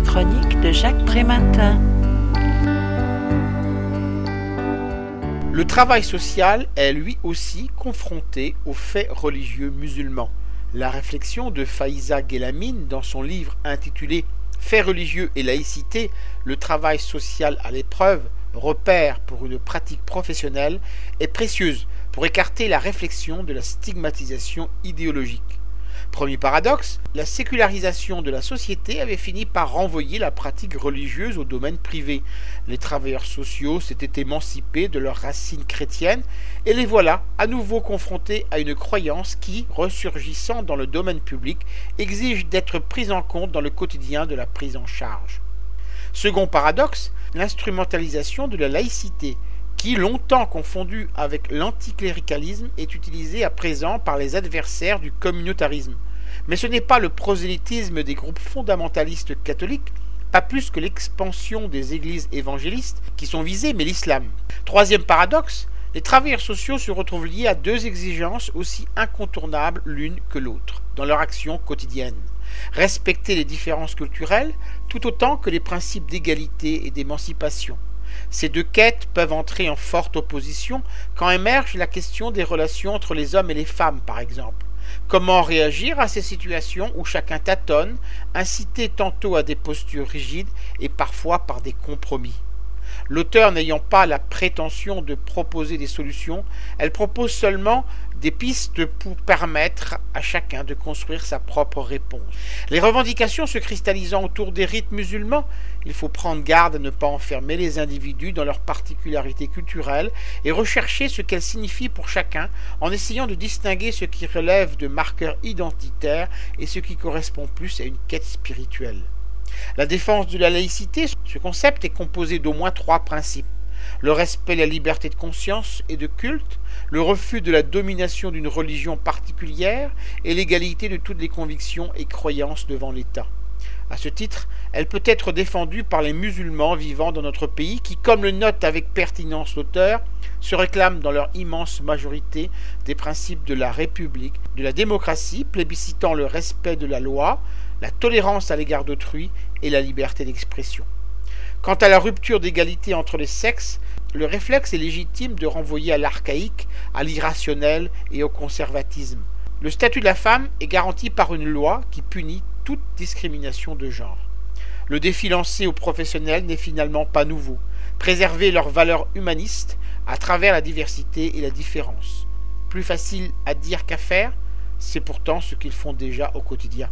chronique de Jacques Prématin. Le travail social est lui aussi confronté aux faits religieux musulmans. La réflexion de Faïza Guelamine dans son livre intitulé Faits religieux et laïcité, le travail social à l'épreuve, repère pour une pratique professionnelle, est précieuse pour écarter la réflexion de la stigmatisation idéologique. Premier paradoxe, la sécularisation de la société avait fini par renvoyer la pratique religieuse au domaine privé. Les travailleurs sociaux s'étaient émancipés de leurs racines chrétiennes et les voilà à nouveau confrontés à une croyance qui, ressurgissant dans le domaine public, exige d'être prise en compte dans le quotidien de la prise en charge. Second paradoxe, l'instrumentalisation de la laïcité qui, longtemps confondu avec l'anticléricalisme, est utilisé à présent par les adversaires du communautarisme. Mais ce n'est pas le prosélytisme des groupes fondamentalistes catholiques, pas plus que l'expansion des églises évangélistes qui sont visées, mais l'islam. Troisième paradoxe, les travailleurs sociaux se retrouvent liés à deux exigences aussi incontournables l'une que l'autre dans leur action quotidienne. Respecter les différences culturelles tout autant que les principes d'égalité et d'émancipation ces deux quêtes peuvent entrer en forte opposition quand émerge la question des relations entre les hommes et les femmes, par exemple. Comment réagir à ces situations où chacun tâtonne, incité tantôt à des postures rigides et parfois par des compromis? L'auteur n'ayant pas la prétention de proposer des solutions, elle propose seulement des pistes pour permettre à chacun de construire sa propre réponse. Les revendications se cristallisant autour des rites musulmans, il faut prendre garde à ne pas enfermer les individus dans leurs particularités culturelles et rechercher ce qu'elles signifient pour chacun en essayant de distinguer ce qui relève de marqueurs identitaires et ce qui correspond plus à une quête spirituelle. La défense de la laïcité, ce concept est composé d'au moins trois principes. Le respect de la liberté de conscience et de culte, le refus de la domination d'une religion particulière et l'égalité de toutes les convictions et croyances devant l'État. À ce titre, elle peut être défendue par les musulmans vivant dans notre pays qui, comme le note avec pertinence l'auteur, se réclament dans leur immense majorité des principes de la République, de la démocratie, plébiscitant le respect de la loi, la tolérance à l'égard d'autrui et la liberté d'expression. Quant à la rupture d'égalité entre les sexes, le réflexe est légitime de renvoyer à l'archaïque, à l'irrationnel et au conservatisme. Le statut de la femme est garanti par une loi qui punit toute discrimination de genre. Le défi lancé aux professionnels n'est finalement pas nouveau. Préserver leurs valeurs humanistes à travers la diversité et la différence. Plus facile à dire qu'à faire, c'est pourtant ce qu'ils font déjà au quotidien.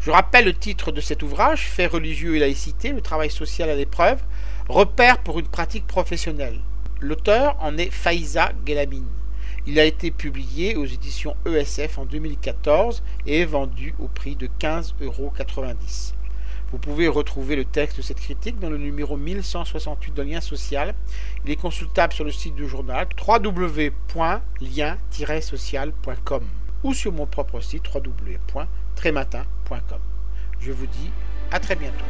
Je rappelle le titre de cet ouvrage, Faits religieux et laïcité, le travail social à l'épreuve, repère pour une pratique professionnelle. L'auteur en est Faïza Gelamine. Il a été publié aux éditions ESF en 2014 et est vendu au prix de 15,90 euros. Vous pouvez retrouver le texte de cette critique dans le numéro 1168 de Lien Social. Il est consultable sur le site du journal www.lien-social.com ou sur mon propre site www.trématin.com. Je vous dis à très bientôt.